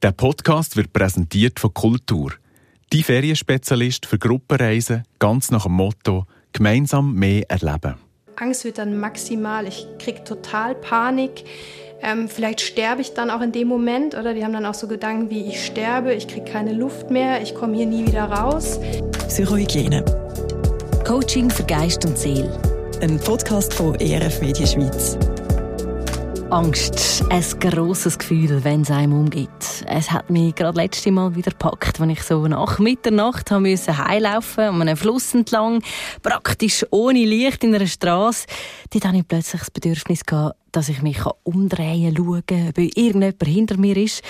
Der Podcast wird präsentiert von Kultur. Die Ferienspezialist für Gruppenreisen, ganz nach dem Motto gemeinsam mehr erleben. Angst wird dann maximal. Ich kriege total Panik. Ähm, vielleicht sterbe ich dann auch in dem Moment oder die haben dann auch so Gedanken wie ich sterbe, ich kriege keine Luft mehr, ich komme hier nie wieder raus. Psychohygiene. Coaching für Geist und Seele. Ein Podcast von ERF Media Schweiz. Angst, ein grosses Gefühl, wenn es einem umgeht. Es hat mich gerade letzte Mal wieder gepackt, als ich so nach Mitternacht haben musste heimlaufen, an einem Fluss entlang, praktisch ohne Licht in einer Straße. Dort hatte ich plötzlich das Bedürfnis, dass ich mich umdrehen kann, schauen, ob irgendjemand hinter mir ist.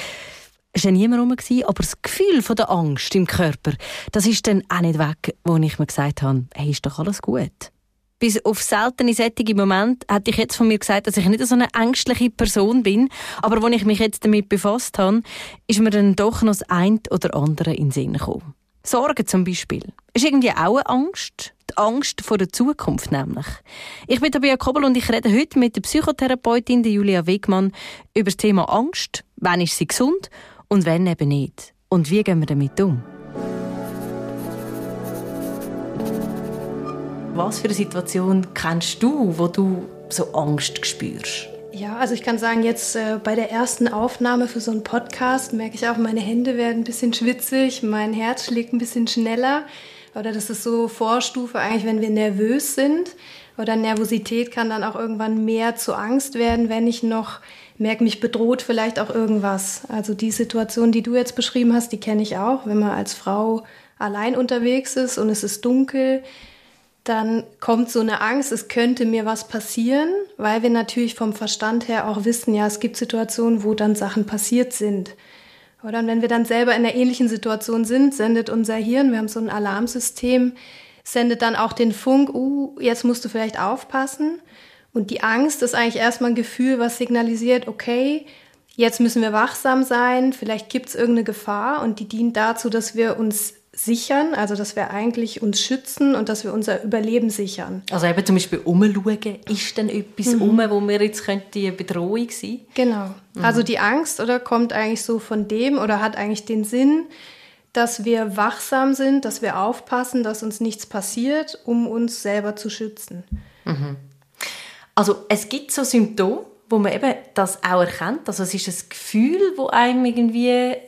Es war niemand rum, aber das Gefühl von der Angst im Körper, das ist dann auch nicht weg, wo ich mir gesagt habe, hey, ist doch alles gut bis auf seltene sättige Momente hätte ich jetzt von mir gesagt, dass ich nicht so eine ängstliche Person bin. Aber als ich mich jetzt damit befasst habe, ist mir dann doch noch das eine oder andere in den Sinn gekommen. Sorgen zum Beispiel. Ist irgendwie auch eine Angst. Die Angst vor der Zukunft nämlich. Ich bin Tabea Kobel und ich rede heute mit der Psychotherapeutin Julia Wegmann über das Thema Angst. Wann ist sie gesund und wann eben nicht? Und wie gehen wir damit um? Was für eine Situation kennst du, wo du so Angst spürst? Ja, also ich kann sagen, jetzt äh, bei der ersten Aufnahme für so einen Podcast merke ich auch, meine Hände werden ein bisschen schwitzig, mein Herz schlägt ein bisschen schneller. Oder das ist so Vorstufe eigentlich, wenn wir nervös sind. Oder Nervosität kann dann auch irgendwann mehr zu Angst werden, wenn ich noch merke, mich bedroht vielleicht auch irgendwas. Also die Situation, die du jetzt beschrieben hast, die kenne ich auch, wenn man als Frau allein unterwegs ist und es ist dunkel dann kommt so eine Angst, es könnte mir was passieren, weil wir natürlich vom Verstand her auch wissen, ja, es gibt Situationen, wo dann Sachen passiert sind. Oder wenn wir dann selber in einer ähnlichen Situation sind, sendet unser Hirn, wir haben so ein Alarmsystem, sendet dann auch den Funk, uh, jetzt musst du vielleicht aufpassen. Und die Angst ist eigentlich erstmal ein Gefühl, was signalisiert, okay, jetzt müssen wir wachsam sein, vielleicht gibt es irgendeine Gefahr und die dient dazu, dass wir uns sichern, also dass wir eigentlich uns schützen und dass wir unser Überleben sichern. Also eben zum Beispiel umschauen, ist denn etwas mhm. um, wo wir jetzt könnte eine Bedrohung sein? Genau. Mhm. Also die Angst oder kommt eigentlich so von dem oder hat eigentlich den Sinn, dass wir wachsam sind, dass wir aufpassen, dass uns nichts passiert, um uns selber zu schützen. Mhm. Also es gibt so Symptome, wo man eben das auch erkennt. Also es ist ein Gefühl, wo einem irgendwie äh,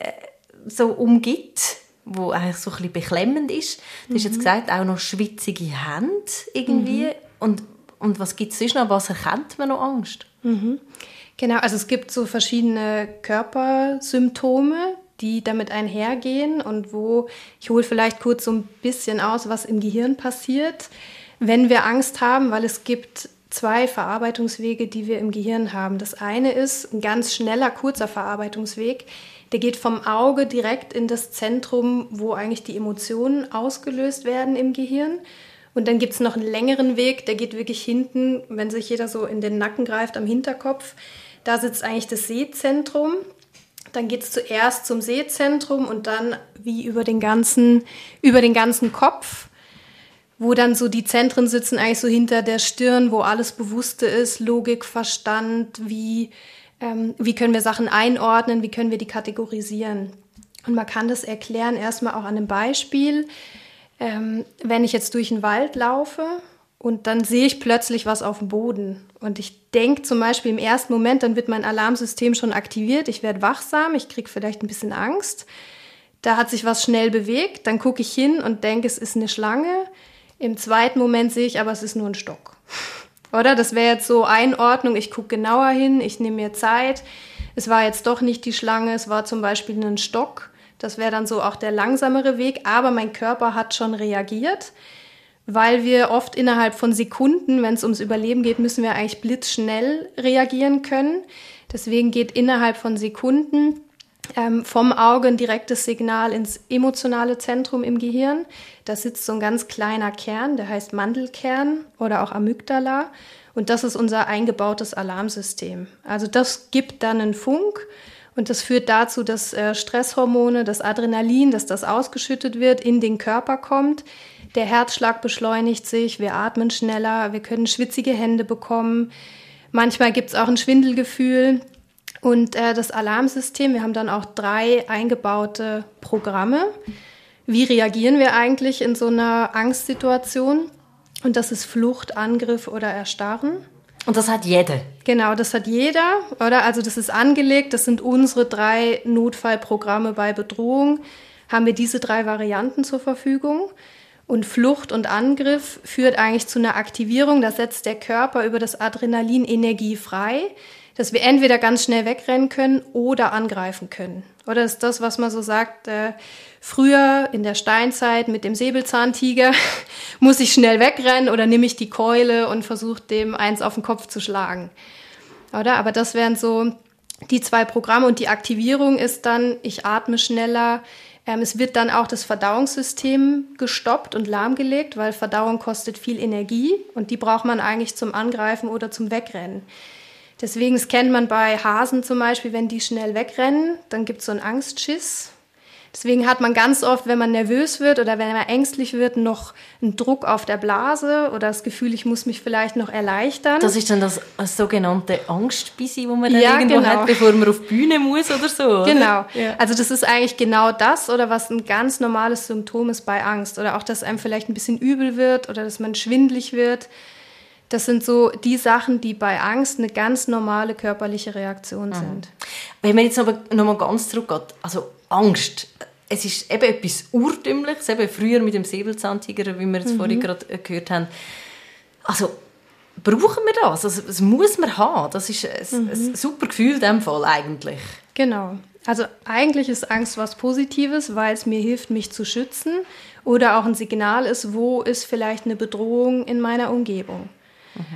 so umgibt wo eigentlich so ein bisschen beklemmend ist. Du hast jetzt mhm. gesagt, auch noch schwitzige Hände irgendwie. Mhm. Und, und was gibt es sonst noch? Was erkennt man noch Angst? Mhm. Genau, also es gibt so verschiedene Körpersymptome, die damit einhergehen und wo, ich hole vielleicht kurz so ein bisschen aus, was im Gehirn passiert, wenn wir Angst haben, weil es gibt zwei Verarbeitungswege, die wir im Gehirn haben. Das eine ist ein ganz schneller, kurzer Verarbeitungsweg, der geht vom Auge direkt in das Zentrum, wo eigentlich die Emotionen ausgelöst werden im Gehirn. Und dann gibt es noch einen längeren Weg, der geht wirklich hinten, wenn sich jeder so in den Nacken greift, am Hinterkopf. Da sitzt eigentlich das Sehzentrum. Dann geht es zuerst zum Sehzentrum und dann wie über den ganzen, über den ganzen Kopf, wo dann so die Zentren sitzen, eigentlich so hinter der Stirn, wo alles Bewusste ist, Logik, Verstand, wie ähm, wie können wir Sachen einordnen, wie können wir die kategorisieren. Und man kann das erklären erstmal auch an einem Beispiel. Ähm, wenn ich jetzt durch den Wald laufe und dann sehe ich plötzlich was auf dem Boden und ich denke zum Beispiel im ersten Moment, dann wird mein Alarmsystem schon aktiviert, ich werde wachsam, ich kriege vielleicht ein bisschen Angst. Da hat sich was schnell bewegt, dann gucke ich hin und denke, es ist eine Schlange. Im zweiten Moment sehe ich aber, es ist nur ein Stock. Oder? Das wäre jetzt so Einordnung, ich gucke genauer hin, ich nehme mir Zeit. Es war jetzt doch nicht die Schlange, es war zum Beispiel ein Stock. Das wäre dann so auch der langsamere Weg, aber mein Körper hat schon reagiert, weil wir oft innerhalb von Sekunden, wenn es ums Überleben geht, müssen wir eigentlich blitzschnell reagieren können. Deswegen geht innerhalb von Sekunden vom Auge ein direktes Signal ins emotionale Zentrum im Gehirn. Da sitzt so ein ganz kleiner Kern, der heißt Mandelkern oder auch Amygdala. Und das ist unser eingebautes Alarmsystem. Also das gibt dann einen Funk und das führt dazu, dass äh, Stresshormone, das Adrenalin, dass das ausgeschüttet wird, in den Körper kommt. Der Herzschlag beschleunigt sich, wir atmen schneller, wir können schwitzige Hände bekommen. Manchmal gibt es auch ein Schwindelgefühl. Und äh, das Alarmsystem, wir haben dann auch drei eingebaute Programme. Wie reagieren wir eigentlich in so einer Angstsituation? Und das ist Flucht, Angriff oder Erstarren. Und das hat jeder. Genau, das hat jeder, oder? Also das ist angelegt, das sind unsere drei Notfallprogramme bei Bedrohung. Haben wir diese drei Varianten zur Verfügung. Und Flucht und Angriff führt eigentlich zu einer Aktivierung. Da setzt der Körper über das Adrenalin Energie frei, dass wir entweder ganz schnell wegrennen können oder angreifen können. Oder ist das, was man so sagt, äh, früher in der Steinzeit mit dem Säbelzahntiger, muss ich schnell wegrennen oder nehme ich die Keule und versuche dem eins auf den Kopf zu schlagen. Oder? Aber das wären so die zwei Programme und die Aktivierung ist dann, ich atme schneller, ähm, es wird dann auch das Verdauungssystem gestoppt und lahmgelegt, weil Verdauung kostet viel Energie und die braucht man eigentlich zum Angreifen oder zum Wegrennen. Deswegen, das kennt man bei Hasen zum Beispiel, wenn die schnell wegrennen, dann gibt es so einen Angstschiss. Deswegen hat man ganz oft, wenn man nervös wird oder wenn man ängstlich wird, noch einen Druck auf der Blase oder das Gefühl, ich muss mich vielleicht noch erleichtern. Das ist dann das, sogenannte Angstbisi, wo man dann Ja, irgendwo genau. hat, bevor man auf Bühne muss oder so. Oder? Genau. Ja. Also das ist eigentlich genau das oder was ein ganz normales Symptom ist bei Angst oder auch, dass einem vielleicht ein bisschen übel wird oder dass man schwindlig wird. Das sind so die Sachen, die bei Angst eine ganz normale körperliche Reaktion sind. Wenn man jetzt aber nochmal ganz zurückgeht, also Angst, es ist eben etwas Urtümliches, eben früher mit dem Säbelzahntiger, wie wir jetzt vorhin gerade äh, gehört haben. Also brauchen wir das? Also, das muss man haben. Das ist ein, ein super Gefühl in dem Fall eigentlich. Genau. Also eigentlich ist Angst was Positives, weil es mir hilft, mich zu schützen oder auch ein Signal ist, wo ist vielleicht eine Bedrohung in meiner Umgebung.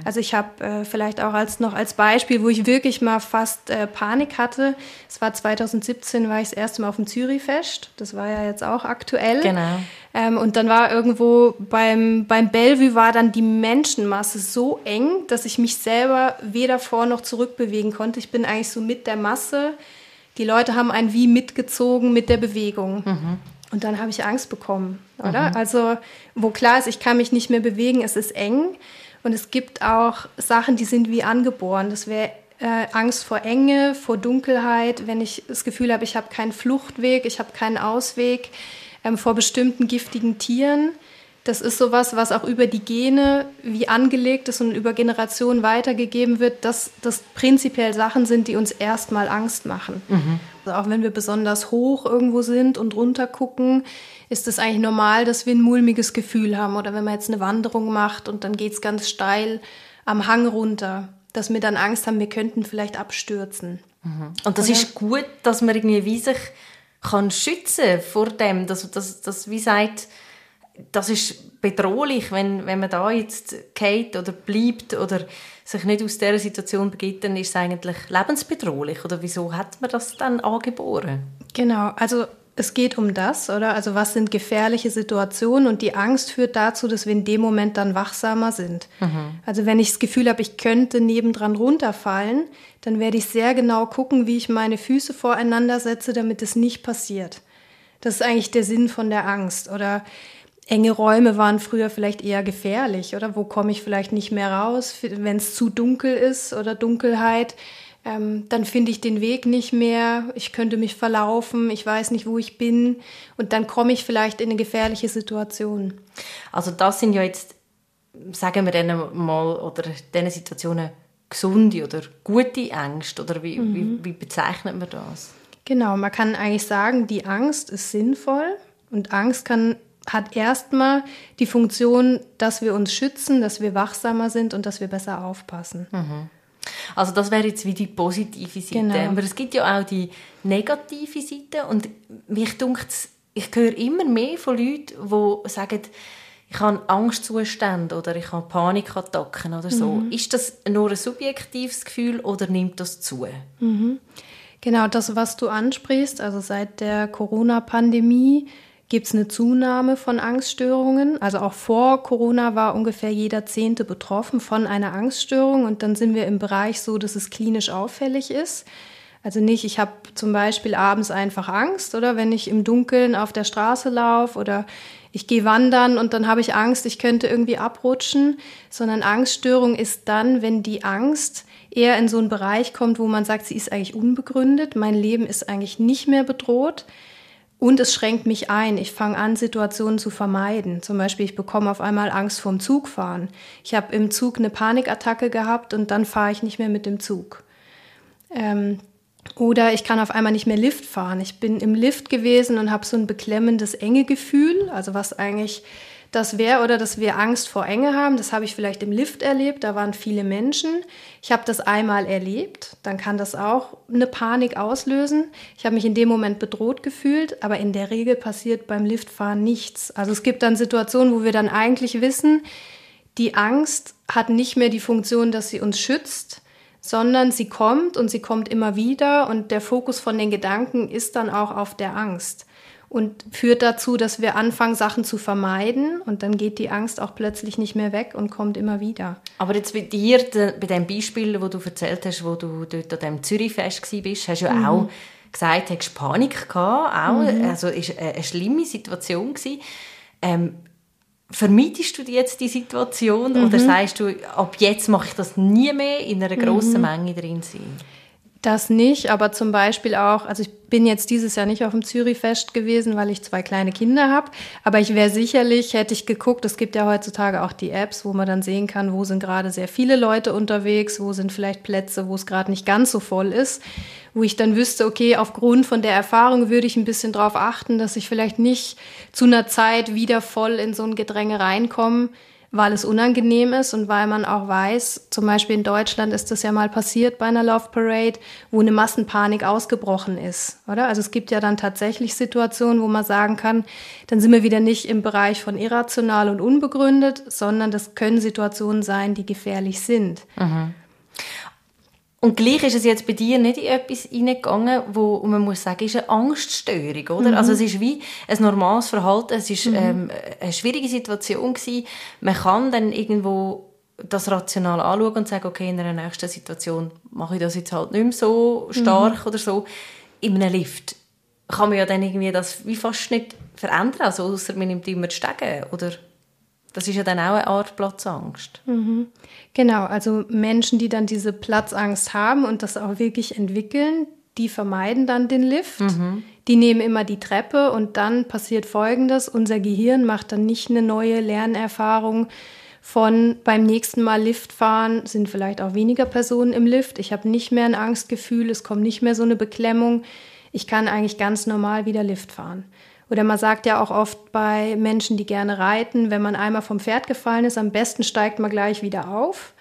Also ich habe äh, vielleicht auch als noch als Beispiel, wo ich wirklich mal fast äh, Panik hatte. Es war 2017, war ich das erste Mal auf dem Zürichfest. Das war ja jetzt auch aktuell. Genau. Ähm, und dann war irgendwo beim, beim Bellevue war dann die Menschenmasse so eng, dass ich mich selber weder vor noch zurück bewegen konnte. Ich bin eigentlich so mit der Masse. Die Leute haben einen wie mitgezogen mit der Bewegung. Und dann habe ich Angst bekommen, oder? Also, wo klar ist, ich kann mich nicht mehr bewegen, es ist eng. Und es gibt auch Sachen, die sind wie angeboren. Das wäre äh, Angst vor Enge, vor Dunkelheit, wenn ich das Gefühl habe, ich habe keinen Fluchtweg, ich habe keinen Ausweg, ähm, vor bestimmten giftigen Tieren. Das ist sowas, was auch über die Gene wie angelegt ist und über Generationen weitergegeben wird, dass das prinzipiell Sachen sind, die uns erstmal Angst machen. Also auch wenn wir besonders hoch irgendwo sind und runter gucken, ist es eigentlich normal, dass wir ein mulmiges Gefühl haben. Oder wenn man jetzt eine Wanderung macht und dann geht es ganz steil am Hang runter, dass wir dann Angst haben, wir könnten vielleicht abstürzen. Und das ist gut, dass man irgendwie wie sich kann schützen vor dem, dass, dass, dass wie sagt, das ist bedrohlich, wenn, wenn man da jetzt geht oder bleibt oder sich nicht aus dieser Situation begibt, dann ist es eigentlich lebensbedrohlich. Oder wieso hat man das dann angeboren? Genau, also es geht um das, oder? Also was sind gefährliche Situationen und die Angst führt dazu, dass wir in dem Moment dann wachsamer sind. Also wenn ich das Gefühl habe, ich könnte nebendran runterfallen, dann werde ich sehr genau gucken, wie ich meine Füße voreinander setze, damit es nicht passiert. Das ist eigentlich der Sinn von der Angst. Oder enge Räume waren früher vielleicht eher gefährlich, oder? Wo komme ich vielleicht nicht mehr raus, wenn es zu dunkel ist oder Dunkelheit? Ähm, dann finde ich den Weg nicht mehr, ich könnte mich verlaufen, ich weiß nicht, wo ich bin und dann komme ich vielleicht in eine gefährliche Situation. Also das sind ja jetzt, sagen wir denen mal, oder diesen Situationen gesunde oder gute Ängste, oder wie, wie, wie bezeichnet man das? Genau, man kann eigentlich sagen, die Angst ist sinnvoll und Angst kann, hat erstmal die Funktion, dass wir uns schützen, dass wir wachsamer sind und dass wir besser aufpassen. Also das wäre jetzt wie die positive Seite. Genau. Aber es gibt ja auch die negative Seite und mich dunkt ich höre immer mehr von Leuten, die sagen, ich habe Angstzustände oder ich habe Panikattacken oder so. Ist das nur ein subjektives Gefühl oder nimmt das zu? Genau, das, was du ansprichst, also seit der Corona-Pandemie gibt es eine Zunahme von Angststörungen. Also auch vor Corona war ungefähr jeder Zehnte betroffen von einer Angststörung und dann sind wir im Bereich so, dass es klinisch auffällig ist. Also nicht, ich habe zum Beispiel abends einfach Angst oder wenn ich im Dunkeln auf der Straße laufe oder ich gehe wandern und dann habe ich Angst, ich könnte irgendwie abrutschen, sondern Angststörung ist dann, wenn die Angst eher in so einen Bereich kommt, wo man sagt, sie ist eigentlich unbegründet, mein Leben ist eigentlich nicht mehr bedroht und es schränkt mich ein. Ich fange an, Situationen zu vermeiden. Zum Beispiel, ich bekomme auf einmal Angst vorm Zugfahren. Ich habe im Zug eine Panikattacke gehabt und dann fahre ich nicht mehr mit dem Zug. Ähm, oder ich kann auf einmal nicht mehr Lift fahren. Ich bin im Lift gewesen und habe so ein beklemmendes enge Gefühl, also was eigentlich das wäre oder dass wir Angst vor Enge haben. Das habe ich vielleicht im Lift erlebt, da waren viele Menschen. Ich habe das einmal erlebt, dann kann das auch eine Panik auslösen. Ich habe mich in dem Moment bedroht gefühlt, aber in der Regel passiert beim Liftfahren nichts. Also es gibt dann Situationen, wo wir dann eigentlich wissen, die Angst hat nicht mehr die Funktion, dass sie uns schützt, sondern sie kommt und sie kommt immer wieder und der Fokus von den Gedanken ist dann auch auf der Angst und führt dazu, dass wir anfangen, Sachen zu vermeiden und dann geht die Angst auch plötzlich nicht mehr weg und kommt immer wieder. Aber jetzt bei dir, bei dem Beispiel, wo du erzählt hast, wo du dort an dem Zürichfest warst, hast du ja mhm. auch gesagt, hast Panik gehabt, auch, mhm. also es war eine schlimme Situation. Ähm, vermeidest du jetzt die Situation mhm. oder sagst du, ab jetzt mache ich das nie mehr in einer grossen mhm. Menge drin sein? Das nicht, aber zum Beispiel auch, also ich bin jetzt dieses Jahr nicht auf dem Zürichfest gewesen, weil ich zwei kleine Kinder habe, aber ich wäre sicherlich, hätte ich geguckt, es gibt ja heutzutage auch die Apps, wo man dann sehen kann, wo sind gerade sehr viele Leute unterwegs, wo sind vielleicht Plätze, wo es gerade nicht ganz so voll ist, wo ich dann wüsste, okay, aufgrund von der Erfahrung würde ich ein bisschen darauf achten, dass ich vielleicht nicht zu einer Zeit wieder voll in so ein Gedränge reinkomme, weil es unangenehm ist und weil man auch weiß, zum Beispiel in Deutschland ist das ja mal passiert bei einer Love Parade, wo eine Massenpanik ausgebrochen ist, oder? Also es gibt ja dann tatsächlich Situationen, wo man sagen kann, dann sind wir wieder nicht im Bereich von irrational und unbegründet, sondern das können Situationen sein, die gefährlich sind. Mhm. Und gleich ist es jetzt bei dir nicht in etwas hineingegangen, wo man muss sagen, ist eine Angststörung, oder? Mhm. Also es ist wie ein normales Verhalten, es ist mhm. ähm, eine schwierige Situation gewesen. Man kann dann irgendwo das rational anschauen und sagen, okay, in einer nächsten Situation mache ich das jetzt halt nicht mehr so stark mhm. oder so. In einem Lift kann man ja dann irgendwie das wie fast nicht verändern, also außer man nimmt immer die Stege, oder? Das ist ja dann auch eine Art Platzangst. Mhm. Genau, also Menschen, die dann diese Platzangst haben und das auch wirklich entwickeln, die vermeiden dann den Lift. Mhm. Die nehmen immer die Treppe und dann passiert Folgendes. Unser Gehirn macht dann nicht eine neue Lernerfahrung von beim nächsten Mal Lift fahren, sind vielleicht auch weniger Personen im Lift. Ich habe nicht mehr ein Angstgefühl, es kommt nicht mehr so eine Beklemmung. Ich kann eigentlich ganz normal wieder Lift fahren. Oder man sagt ja auch oft bei Menschen, die gerne reiten, wenn man einmal vom Pferd gefallen ist, am besten steigt man gleich wieder auf.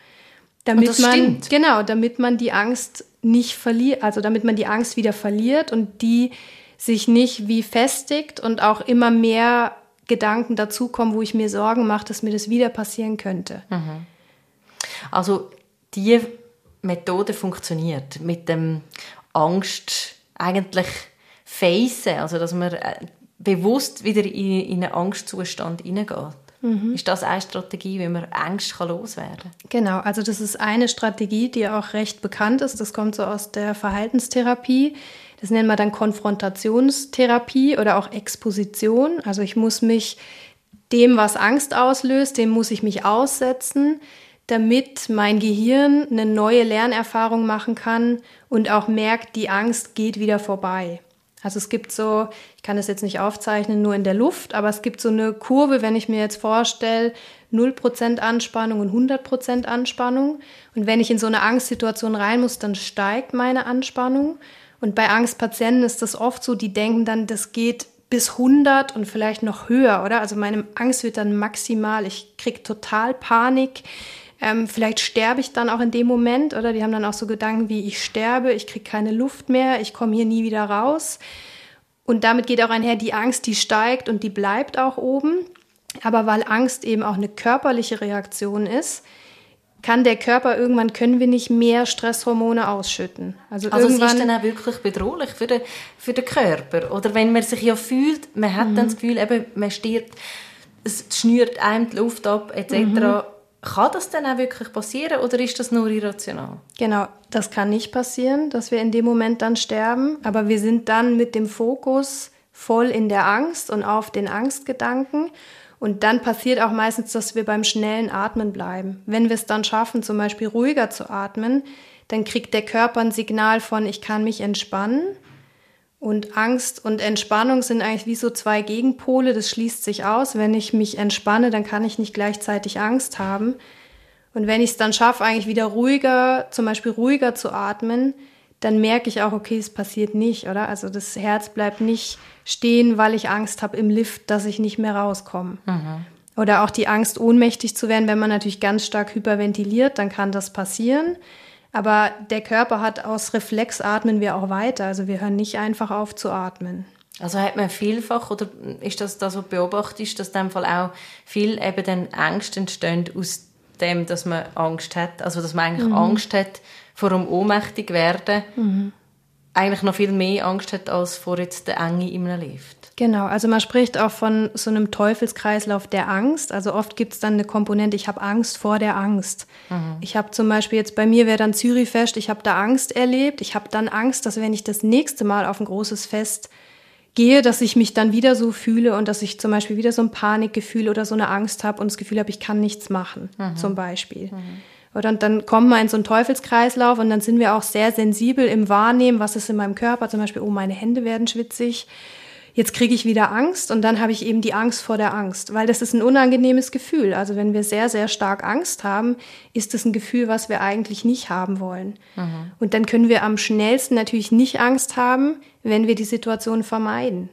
Damit das man, stimmt. Genau, damit man die Angst nicht verliert, also damit man die Angst wieder verliert und die sich nicht wie festigt und auch immer mehr Gedanken dazukommen, wo ich mir Sorgen mache, dass mir das wieder passieren könnte. Mhm. Also die Methode funktioniert mit dem Angst eigentlich facen, also dass man äh, bewusst wieder in, in einen Angstzustand hineingeht. Mhm. Ist das eine Strategie, wie man Angst loswerden kann? Genau, also das ist eine Strategie, die auch recht bekannt ist. Das kommt so aus der Verhaltenstherapie. Das nennen wir dann Konfrontationstherapie oder auch Exposition. Also ich muss mich dem, was Angst auslöst, dem muss ich mich aussetzen, damit mein Gehirn eine neue Lernerfahrung machen kann und auch merkt, die Angst geht wieder vorbei. Also es gibt so, ich kann das jetzt nicht aufzeichnen, nur in der Luft, aber es gibt so eine Kurve, wenn ich mir jetzt vorstelle, 0% Anspannung und 100% Anspannung. Und wenn ich in so eine Angstsituation rein muss, dann steigt meine Anspannung. Und bei Angstpatienten ist das oft so, die denken dann, das geht bis 100 und vielleicht noch höher, oder? Also meine Angst wird dann maximal, ich kriege total Panik. Ähm, vielleicht sterbe ich dann auch in dem Moment oder die haben dann auch so Gedanken wie ich sterbe, ich kriege keine Luft mehr, ich komme hier nie wieder raus. Und damit geht auch einher die Angst, die steigt und die bleibt auch oben. Aber weil Angst eben auch eine körperliche Reaktion ist, kann der Körper irgendwann können wir nicht mehr Stresshormone ausschütten. Also, also es ist dann auch wirklich bedrohlich für den, für den Körper. Oder wenn man sich ja fühlt, man hat mhm. dann das Gefühl, eben, man stirbt, es schnürt einem die Luft ab etc. Mhm. Kann das denn auch wirklich passieren oder ist das nur irrational? Genau, das kann nicht passieren, dass wir in dem Moment dann sterben, aber wir sind dann mit dem Fokus voll in der Angst und auf den Angstgedanken. Und dann passiert auch meistens, dass wir beim schnellen Atmen bleiben. Wenn wir es dann schaffen, zum Beispiel ruhiger zu atmen, dann kriegt der Körper ein Signal von, ich kann mich entspannen. Und Angst und Entspannung sind eigentlich wie so zwei Gegenpole, das schließt sich aus. Wenn ich mich entspanne, dann kann ich nicht gleichzeitig Angst haben. Und wenn ich es dann schaffe, eigentlich wieder ruhiger, zum Beispiel ruhiger zu atmen, dann merke ich auch, okay, es passiert nicht, oder? Also das Herz bleibt nicht stehen, weil ich Angst habe im Lift, dass ich nicht mehr rauskomme. Mhm. Oder auch die Angst, ohnmächtig zu werden, wenn man natürlich ganz stark hyperventiliert, dann kann das passieren. Aber der Körper hat aus Reflex atmen wir auch weiter. Also wir hören nicht einfach auf zu atmen. Also hat man vielfach, oder ist das das, was beobachtest, dass in dem Fall auch viel eben dann Ängste entstehen aus dem, dass man Angst hat? Also dass man eigentlich mhm. Angst hat vor dem ohnmächtig werden, mhm. eigentlich noch viel mehr Angst hat als vor jetzt der Enge in einem Lift. Genau, also man spricht auch von so einem Teufelskreislauf der Angst. Also oft gibt es dann eine Komponente, ich habe Angst vor der Angst. Mhm. Ich habe zum Beispiel jetzt bei mir wäre dann Zürichfest, ich habe da Angst erlebt. Ich habe dann Angst, dass wenn ich das nächste Mal auf ein großes Fest gehe, dass ich mich dann wieder so fühle und dass ich zum Beispiel wieder so ein Panikgefühl oder so eine Angst habe und das Gefühl habe, ich kann nichts machen, mhm. zum Beispiel. Mhm. Oder und dann kommen wir in so einen Teufelskreislauf und dann sind wir auch sehr sensibel im Wahrnehmen, was ist in meinem Körper, zum Beispiel, oh, meine Hände werden schwitzig jetzt kriege ich wieder Angst und dann habe ich eben die Angst vor der Angst, weil das ist ein unangenehmes Gefühl. Also wenn wir sehr, sehr stark Angst haben, ist das ein Gefühl, was wir eigentlich nicht haben wollen. Mhm. Und dann können wir am schnellsten natürlich nicht Angst haben, wenn wir die Situation vermeiden.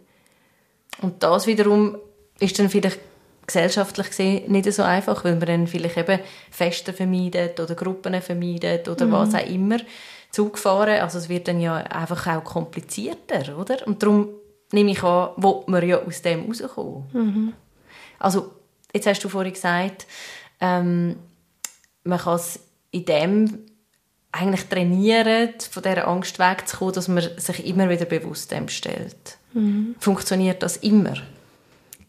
Und das wiederum ist dann vielleicht gesellschaftlich gesehen nicht so einfach, weil man dann vielleicht eben Feste vermeidet oder Gruppen vermeidet oder mhm. was auch immer. Zug fahren, also es wird dann ja einfach auch komplizierter, oder? Und darum nehme ich an, will man ja aus dem rauskommen. Mhm. Also, jetzt hast du vorhin gesagt, ähm, man kann es in dem eigentlich trainieren, von dieser Angst wegzukommen, dass man sich immer wieder bewusst dem stellt. Mhm. Funktioniert das immer?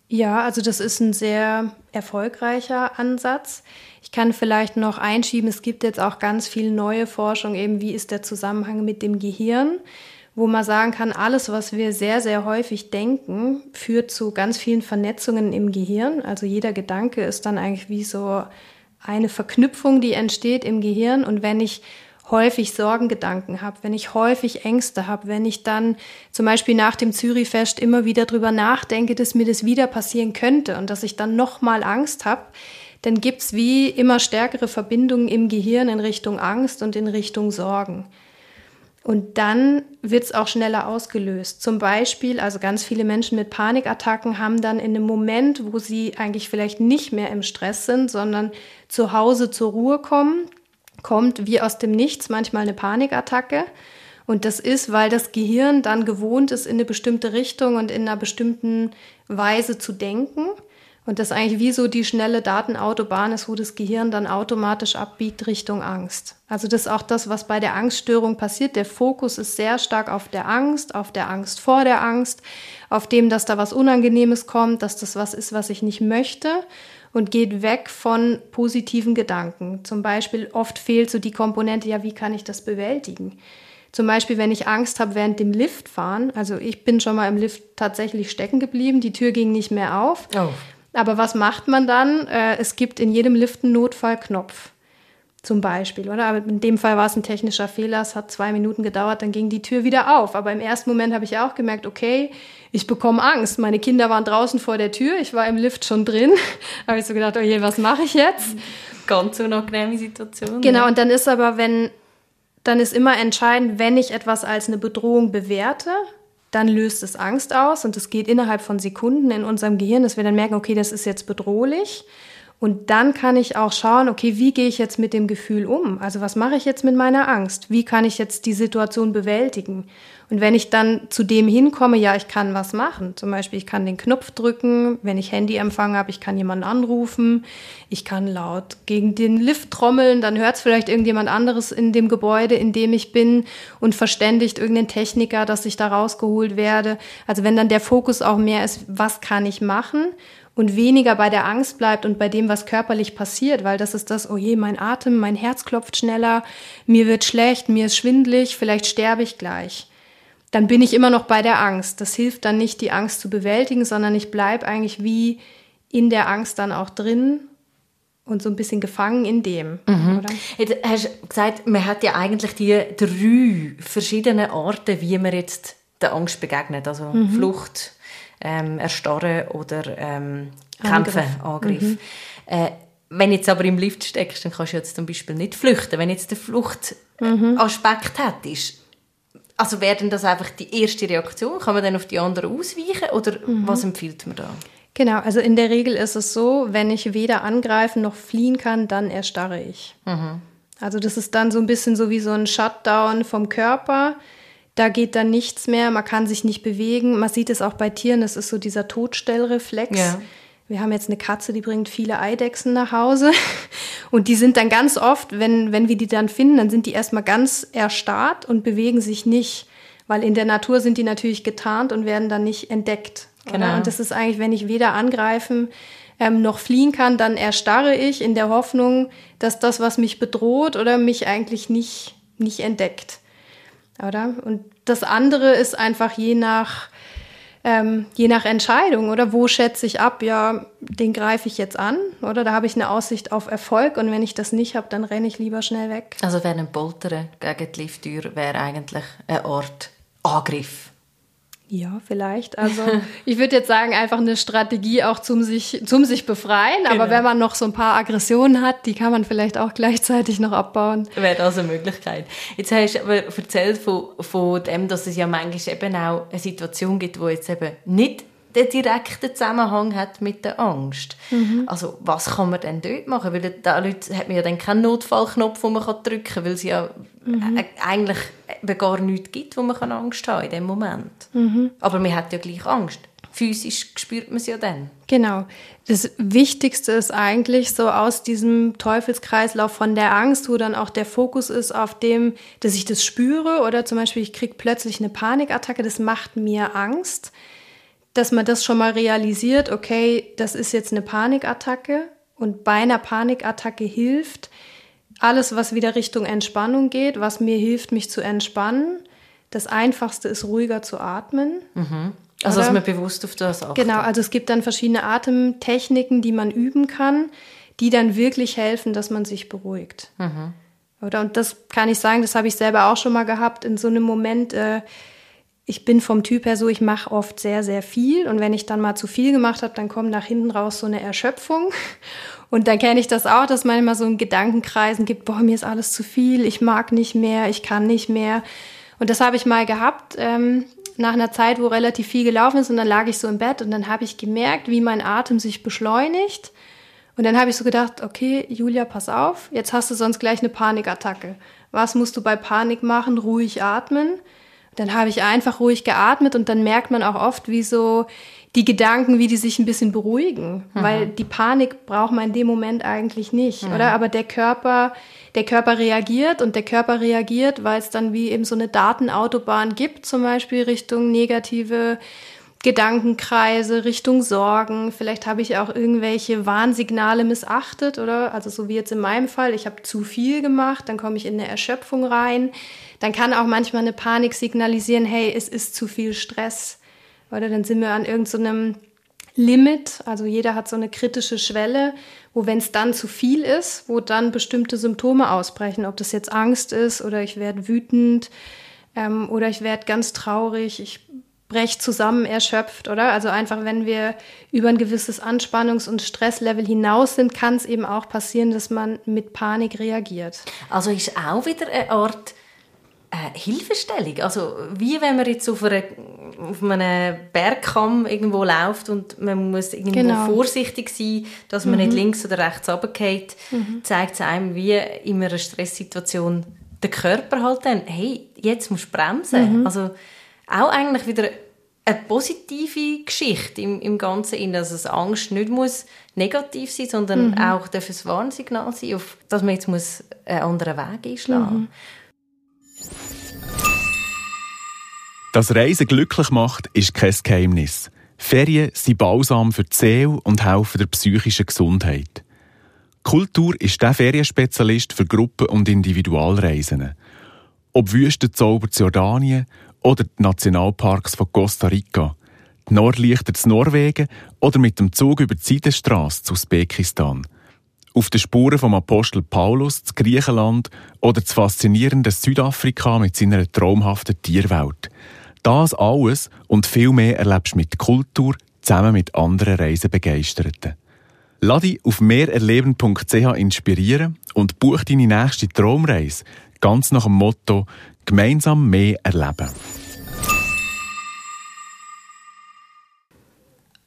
Ja, also das ist ein sehr erfolgreicher Ansatz. Ich kann vielleicht noch einschieben, es gibt jetzt auch ganz viel neue Forschung, eben wie ist der Zusammenhang mit dem Gehirn wo man sagen kann, alles, was wir sehr, sehr häufig denken, führt zu ganz vielen Vernetzungen im Gehirn. Also jeder Gedanke ist dann eigentlich wie so eine Verknüpfung, die entsteht im Gehirn. Und wenn ich häufig Sorgengedanken habe, wenn ich häufig Ängste habe, wenn ich dann zum Beispiel nach dem Zürichfest immer wieder drüber nachdenke, dass mir das wieder passieren könnte und dass ich dann nochmal Angst habe, dann gibt's wie immer stärkere Verbindungen im Gehirn in Richtung Angst und in Richtung Sorgen. Und dann wird es auch schneller ausgelöst. Zum Beispiel, also ganz viele Menschen mit Panikattacken haben dann in einem Moment, wo sie eigentlich vielleicht nicht mehr im Stress sind, sondern zu Hause zur Ruhe kommen, kommt wie aus dem Nichts manchmal eine Panikattacke. Und das ist, weil das Gehirn dann gewohnt ist, in eine bestimmte Richtung und in einer bestimmten Weise zu denken. Und das eigentlich wie so die schnelle Datenautobahn ist, wo das Gehirn dann automatisch abbiegt Richtung Angst. Also das ist auch das, was bei der Angststörung passiert. Der Fokus ist sehr stark auf der Angst, auf der Angst vor der Angst, auf dem, dass da was Unangenehmes kommt, dass das was ist, was ich nicht möchte und geht weg von positiven Gedanken. Zum Beispiel oft fehlt so die Komponente, ja, wie kann ich das bewältigen? Zum Beispiel, wenn ich Angst habe während dem Liftfahren, also ich bin schon mal im Lift tatsächlich stecken geblieben, die Tür ging nicht mehr auf. Oh. Aber was macht man dann? Äh, es gibt in jedem Lift einen Notfallknopf. Zum Beispiel, oder? Aber in dem Fall war es ein technischer Fehler. Es hat zwei Minuten gedauert, dann ging die Tür wieder auf. Aber im ersten Moment habe ich auch gemerkt, okay, ich bekomme Angst. Meine Kinder waren draußen vor der Tür, ich war im Lift schon drin. habe ich so gedacht, oh je, was mache ich jetzt? Ganz unangenehme Situation. Genau, und dann ist aber, wenn, dann ist immer entscheidend, wenn ich etwas als eine Bedrohung bewerte, dann löst es Angst aus und es geht innerhalb von Sekunden in unserem Gehirn, dass wir dann merken, okay, das ist jetzt bedrohlich. Und dann kann ich auch schauen, okay, wie gehe ich jetzt mit dem Gefühl um? Also was mache ich jetzt mit meiner Angst? Wie kann ich jetzt die Situation bewältigen? Und wenn ich dann zu dem hinkomme, ja, ich kann was machen. Zum Beispiel, ich kann den Knopf drücken, wenn ich Handyempfang habe, ich kann jemanden anrufen, ich kann laut gegen den Lift trommeln, dann hört es vielleicht irgendjemand anderes in dem Gebäude, in dem ich bin und verständigt irgendeinen Techniker, dass ich da rausgeholt werde. Also wenn dann der Fokus auch mehr ist, was kann ich machen? Und weniger bei der Angst bleibt und bei dem, was körperlich passiert, weil das ist das, oh je, mein Atem, mein Herz klopft schneller, mir wird schlecht, mir ist schwindlig, vielleicht sterbe ich gleich dann bin ich immer noch bei der Angst. Das hilft dann nicht, die Angst zu bewältigen, sondern ich bleibe eigentlich wie in der Angst dann auch drin und so ein bisschen gefangen in dem. Mhm. Jetzt hast du gesagt, man hat ja eigentlich die drei verschiedenen Arten, wie man jetzt der Angst begegnet. Also mhm. Flucht, ähm, Erstarren oder ähm, Kämpfen, Angriff. Angriff. Mhm. Äh, wenn du jetzt aber im Lift steckst, dann kannst du jetzt zum Beispiel nicht flüchten. Wenn jetzt der Fluchtaspekt mhm. hat, ist, also wäre denn das einfach die erste Reaktion? Kann man dann auf die andere ausweichen oder mhm. was empfiehlt man da? Genau, also in der Regel ist es so, wenn ich weder angreifen noch fliehen kann, dann erstarre ich. Mhm. Also das ist dann so ein bisschen so wie so ein Shutdown vom Körper. Da geht dann nichts mehr, man kann sich nicht bewegen. Man sieht es auch bei Tieren, das ist so dieser Todstellreflex. Ja. Wir haben jetzt eine Katze, die bringt viele Eidechsen nach Hause. Und die sind dann ganz oft, wenn, wenn wir die dann finden, dann sind die erstmal ganz erstarrt und bewegen sich nicht. Weil in der Natur sind die natürlich getarnt und werden dann nicht entdeckt. Genau. Oder? Und das ist eigentlich, wenn ich weder angreifen ähm, noch fliehen kann, dann erstarre ich in der Hoffnung, dass das, was mich bedroht oder mich eigentlich nicht, nicht entdeckt. Oder? Und das andere ist einfach je nach, ähm, je nach Entscheidung, oder wo schätze ich ab, ja, den greife ich jetzt an, oder da habe ich eine Aussicht auf Erfolg und wenn ich das nicht habe, dann renne ich lieber schnell weg. Also wäre ein Poltern gegen die Lifttür wäre eigentlich ein Ort Angriff. Ja, vielleicht. Also ich würde jetzt sagen, einfach eine Strategie auch zum sich, zum sich befreien. Genau. Aber wenn man noch so ein paar Aggressionen hat, die kann man vielleicht auch gleichzeitig noch abbauen. Wäre das eine Möglichkeit. Jetzt hast du aber erzählt von, von dem, dass es ja manchmal eben auch eine Situation gibt, wo jetzt eben nicht den direkten Zusammenhang hat mit der Angst. Mhm. Also was kann man denn dort machen? Weil da Leute hat man ja dann keinen Notfallknopf, den man drücken kann, weil es ja mhm. eigentlich gar nichts gibt, wo man Angst haben kann in dem Moment. Mhm. Aber man hat ja gleich Angst. Physisch spürt man es ja dann. Genau. Das Wichtigste ist eigentlich so aus diesem Teufelskreislauf von der Angst, wo dann auch der Fokus ist auf dem, dass ich das spüre oder zum Beispiel ich kriege plötzlich eine Panikattacke, das macht mir Angst dass man das schon mal realisiert, okay, das ist jetzt eine Panikattacke und bei einer Panikattacke hilft alles, was wieder Richtung Entspannung geht, was mir hilft, mich zu entspannen. Das Einfachste ist ruhiger zu atmen. Mhm. Also, dass man bewusst auf das achtet. Genau, also es gibt dann verschiedene Atemtechniken, die man üben kann, die dann wirklich helfen, dass man sich beruhigt. Mhm. Oder? Und das kann ich sagen, das habe ich selber auch schon mal gehabt, in so einem Moment, äh, ich bin vom Typ her so, ich mache oft sehr, sehr viel. Und wenn ich dann mal zu viel gemacht habe, dann kommt nach hinten raus so eine Erschöpfung. Und dann kenne ich das auch, dass manchmal so ein Gedankenkreisen gibt, boah, mir ist alles zu viel, ich mag nicht mehr, ich kann nicht mehr. Und das habe ich mal gehabt, ähm, nach einer Zeit, wo relativ viel gelaufen ist. Und dann lag ich so im Bett und dann habe ich gemerkt, wie mein Atem sich beschleunigt. Und dann habe ich so gedacht, okay, Julia, pass auf, jetzt hast du sonst gleich eine Panikattacke. Was musst du bei Panik machen? Ruhig atmen. Dann habe ich einfach ruhig geatmet und dann merkt man auch oft, wie so die Gedanken, wie die sich ein bisschen beruhigen, mhm. weil die Panik braucht man in dem Moment eigentlich nicht, mhm. oder? Aber der Körper, der Körper reagiert und der Körper reagiert, weil es dann wie eben so eine Datenautobahn gibt, zum Beispiel Richtung negative Gedankenkreise, Richtung Sorgen. Vielleicht habe ich auch irgendwelche Warnsignale missachtet, oder? Also so wie jetzt in meinem Fall, ich habe zu viel gemacht, dann komme ich in eine Erschöpfung rein dann kann auch manchmal eine Panik signalisieren, hey, es ist zu viel Stress. Oder dann sind wir an irgendeinem so Limit, also jeder hat so eine kritische Schwelle, wo wenn es dann zu viel ist, wo dann bestimmte Symptome ausbrechen, ob das jetzt Angst ist oder ich werde wütend ähm, oder ich werde ganz traurig, ich breche zusammen erschöpft, oder? Also einfach, wenn wir über ein gewisses Anspannungs- und Stresslevel hinaus sind, kann es eben auch passieren, dass man mit Panik reagiert. Also ist auch wieder eine Art äh, Hilfestellung. Also wie wenn man jetzt auf, einer, auf einem Bergkamm irgendwo läuft und man muss irgendwo genau. vorsichtig sein, dass man mhm. nicht links oder rechts runterfällt, mhm. zeigt es einem wie in einer Stresssituation der Körper halt dann, hey, jetzt musst du bremsen. Mhm. Also auch eigentlich wieder eine positive Geschichte im, im Ganzen, dass es Angst nicht muss negativ sein, sondern mhm. auch darf ein Warnsignal sein, auf, dass man jetzt muss einen anderen Weg einschlagen muss. Mhm. Dass Reisen glücklich macht, ist kein Geheimnis. Ferien sind balsam für die Seele und helfen der psychischen Gesundheit. Kultur ist der Ferienspezialist für Gruppen- und Individualreisen. Ob Wüstenzauber zu Jordanien oder die Nationalparks von Costa Rica, die Nordlichter zu Norwegen oder mit dem Zug über die Seidenstrasse zu Usbekistan. auf den Spuren vom Apostel Paulus zu Griechenland oder das faszinierende Südafrika mit seiner traumhaften Tierwelt. Das alles und viel mehr erlebst du mit Kultur zusammen mit anderen Reisebegeisterten. Lass dich auf mehrerleben.ch inspirieren und buch deine nächste Traumreise ganz nach dem Motto Gemeinsam mehr erleben.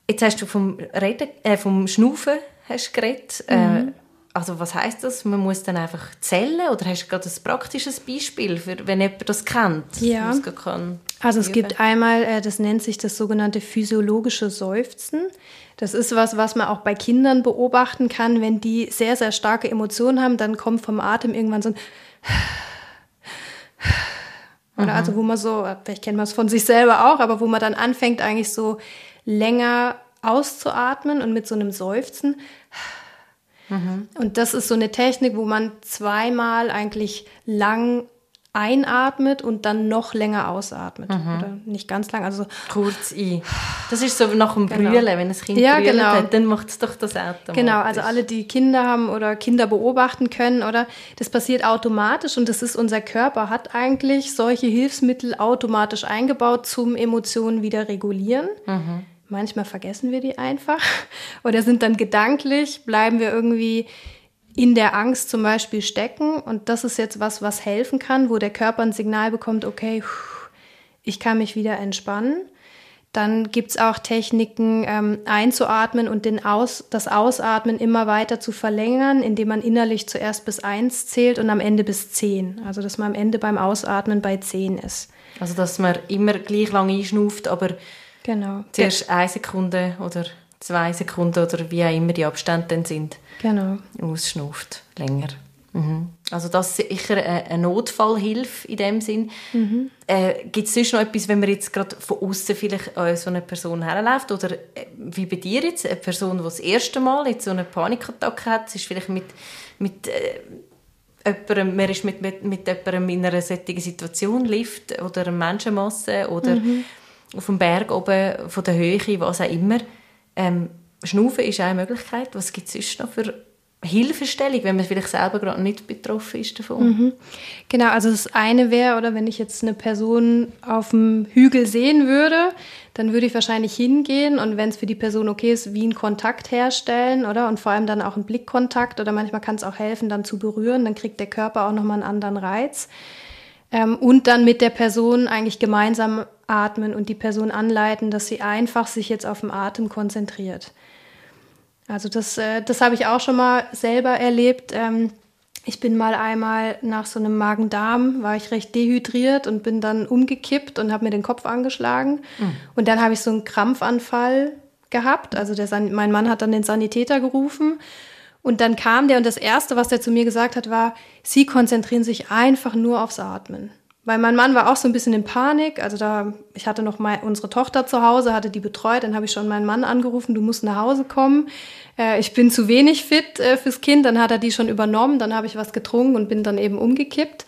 Jetzt hast du vom, Reden, äh, vom Schnaufen hast geredet. Äh, mhm. Äh, also was heißt das? Man muss dann einfach zählen oder hast du gerade ein praktisches Beispiel, für, wenn jemand das kennt? Ja. Kann also es gibt einmal, äh, das nennt sich das sogenannte physiologische Seufzen. Das ist was, was man auch bei Kindern beobachten kann. Wenn die sehr, sehr starke Emotionen haben, dann kommt vom Atem irgendwann so ein oder mhm. also wo man so, vielleicht kennt man es von sich selber auch, aber wo man dann anfängt eigentlich so länger auszuatmen und mit so einem Seufzen. Mhm. Und das ist so eine Technik, wo man zweimal eigentlich lang einatmet und dann noch länger ausatmet. Mhm. Oder nicht ganz lang, also kurz ein. Das ist so nach dem genau. Brüllen, wenn das Kind ja, genau. hat, dann macht es doch das automatisch. Genau, also alle, die Kinder haben oder Kinder beobachten können, oder das passiert automatisch und das ist unser Körper hat eigentlich solche Hilfsmittel automatisch eingebaut zum Emotionen wieder regulieren. Mhm. Manchmal vergessen wir die einfach oder sind dann gedanklich, bleiben wir irgendwie in der Angst zum Beispiel stecken. Und das ist jetzt was, was helfen kann, wo der Körper ein Signal bekommt, okay, ich kann mich wieder entspannen. Dann gibt es auch Techniken, ähm, einzuatmen und den Aus, das Ausatmen immer weiter zu verlängern, indem man innerlich zuerst bis eins zählt und am Ende bis zehn. Also dass man am Ende beim Ausatmen bei zehn ist. Also dass man immer gleich lang einschnauft, aber genau. zuerst eine Sekunde oder zwei Sekunden oder wie auch immer die Abstände dann sind. Genau. Ausschnauft länger. Mhm. Also das ist sicher eine Notfallhilfe in dem Sinn. Mhm. Äh, Gibt es sonst noch etwas, wenn man jetzt gerade von außen vielleicht an so eine Person herläuft oder äh, wie bei dir jetzt, eine Person, die das erste Mal jetzt so eine Panikattacke hat, ist vielleicht mit, mit äh, jemandem, man ist mit, mit, mit jemandem in einer solchen Situation, Lift oder Menschenmasse oder mhm. auf dem Berg oben von der Höhe, was auch immer, ähm, Schnaufen ist eine Möglichkeit. Was gibt es sonst noch für Hilfestellung, wenn man vielleicht selber gerade nicht betroffen ist davon? Mhm. Genau, also das eine wäre, oder wenn ich jetzt eine Person auf dem Hügel sehen würde, dann würde ich wahrscheinlich hingehen und wenn es für die Person okay ist, wie einen Kontakt herstellen, oder? Und vor allem dann auch einen Blickkontakt oder manchmal kann es auch helfen, dann zu berühren, dann kriegt der Körper auch nochmal einen anderen Reiz. Ähm, und dann mit der Person eigentlich gemeinsam atmen und die Person anleiten, dass sie einfach sich jetzt auf den Atem konzentriert. Also das, äh, das habe ich auch schon mal selber erlebt. Ähm, ich bin mal einmal nach so einem Magen-Darm, war ich recht dehydriert und bin dann umgekippt und habe mir den Kopf angeschlagen. Mhm. Und dann habe ich so einen Krampfanfall gehabt. Also der, mein Mann hat dann den Sanitäter gerufen. Und dann kam der und das Erste, was der zu mir gesagt hat, war, Sie konzentrieren sich einfach nur aufs Atmen. Weil mein Mann war auch so ein bisschen in Panik. Also da, ich hatte noch mal unsere Tochter zu Hause, hatte die betreut. Dann habe ich schon meinen Mann angerufen, du musst nach Hause kommen. Äh, ich bin zu wenig fit äh, fürs Kind. Dann hat er die schon übernommen. Dann habe ich was getrunken und bin dann eben umgekippt.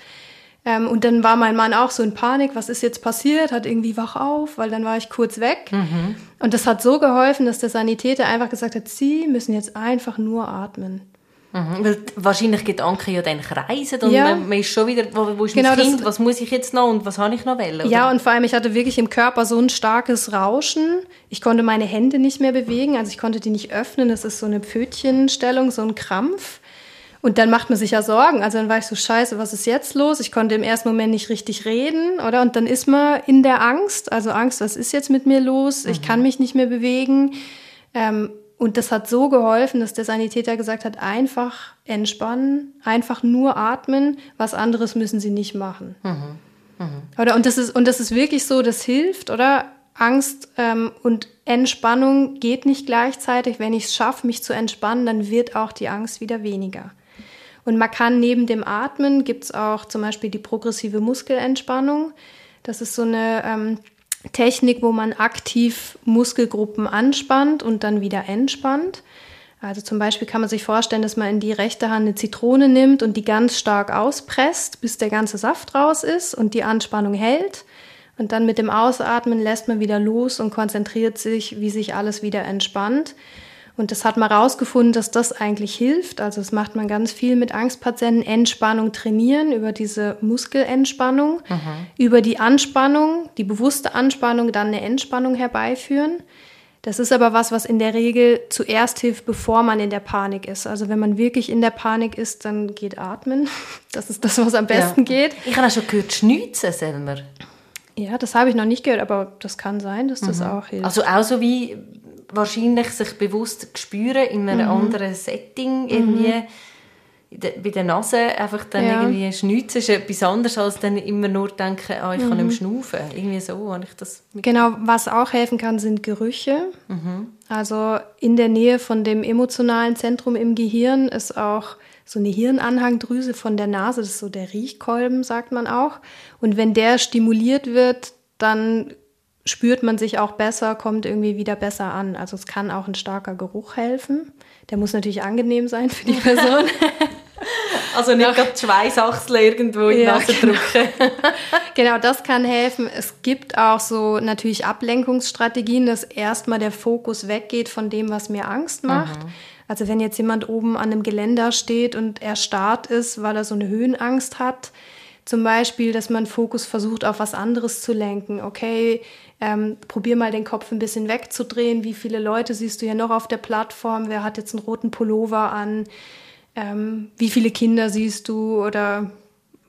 Ähm, und dann war mein Mann auch so in Panik. Was ist jetzt passiert? Hat irgendwie wach auf, weil dann war ich kurz weg. Mhm. Und das hat so geholfen, dass der Sanitäter einfach gesagt hat, Sie müssen jetzt einfach nur atmen. Mhm, weil wahrscheinlich Gedanken ja dann kreisen und ja. man, ist schon wieder, wo, wo ist genau, mein Kind, was muss ich jetzt noch und was habe ich noch wollen? Oder? Ja, und vor allem, ich hatte wirklich im Körper so ein starkes Rauschen. Ich konnte meine Hände nicht mehr bewegen, also ich konnte die nicht öffnen. Das ist so eine Pfötchenstellung, so ein Krampf. Und dann macht man sich ja Sorgen. Also dann war ich so, scheiße, was ist jetzt los? Ich konnte im ersten Moment nicht richtig reden, oder? Und dann ist man in der Angst, also Angst, was ist jetzt mit mir los? Ich mhm. kann mich nicht mehr bewegen. Ähm, und das hat so geholfen, dass der Sanitäter gesagt hat, einfach entspannen, einfach nur atmen, was anderes müssen sie nicht machen. Mhm. Mhm. Oder, und, das ist, und das ist wirklich so, das hilft, oder? Angst ähm, und Entspannung geht nicht gleichzeitig. Wenn ich es schaffe, mich zu entspannen, dann wird auch die Angst wieder weniger. Und man kann neben dem Atmen, gibt es auch zum Beispiel die progressive Muskelentspannung. Das ist so eine ähm, Technik, wo man aktiv Muskelgruppen anspannt und dann wieder entspannt. Also zum Beispiel kann man sich vorstellen, dass man in die rechte Hand eine Zitrone nimmt und die ganz stark auspresst, bis der ganze Saft raus ist und die Anspannung hält. Und dann mit dem Ausatmen lässt man wieder los und konzentriert sich, wie sich alles wieder entspannt. Und das hat man herausgefunden, dass das eigentlich hilft. Also das macht man ganz viel mit Angstpatienten. Entspannung trainieren über diese Muskelentspannung, mhm. über die Anspannung, die bewusste Anspannung, dann eine Entspannung herbeiführen. Das ist aber was, was in der Regel zuerst hilft, bevor man in der Panik ist. Also wenn man wirklich in der Panik ist, dann geht atmen. Das ist das, was am besten ja. geht. Ich habe auch schon gehört, schnitzen selber. Ja, das habe ich noch nicht gehört, aber das kann sein, dass das mhm. auch hilft. Also auch so wie wahrscheinlich sich bewusst spüren in einem mhm. anderen Setting irgendwie. Mhm bei der Nase einfach dann ja. irgendwie schnitzen ist etwas anderes, als dann immer nur denken, ah, ich kann mhm. nicht schnaufen. Irgendwie so habe ich das Genau, was auch helfen kann, sind Gerüche. Mhm. Also in der Nähe von dem emotionalen Zentrum im Gehirn ist auch so eine Hirnanhangdrüse von der Nase, das ist so der Riechkolben, sagt man auch. Und wenn der stimuliert wird, dann spürt man sich auch besser, kommt irgendwie wieder besser an. Also es kann auch ein starker Geruch helfen. Der muss natürlich angenehm sein für die Person. also nicht gerade Schweißachsel irgendwo in die Nase genau. drücken. genau, das kann helfen. Es gibt auch so natürlich Ablenkungsstrategien, dass erstmal der Fokus weggeht von dem, was mir Angst macht. Mhm. Also wenn jetzt jemand oben an einem Geländer steht und er starrt ist, weil er so eine Höhenangst hat, zum Beispiel, dass man Fokus versucht, auf was anderes zu lenken. Okay, ähm, probier mal den Kopf ein bisschen wegzudrehen. Wie viele Leute siehst du hier noch auf der Plattform? Wer hat jetzt einen roten Pullover an? Ähm, wie viele Kinder siehst du oder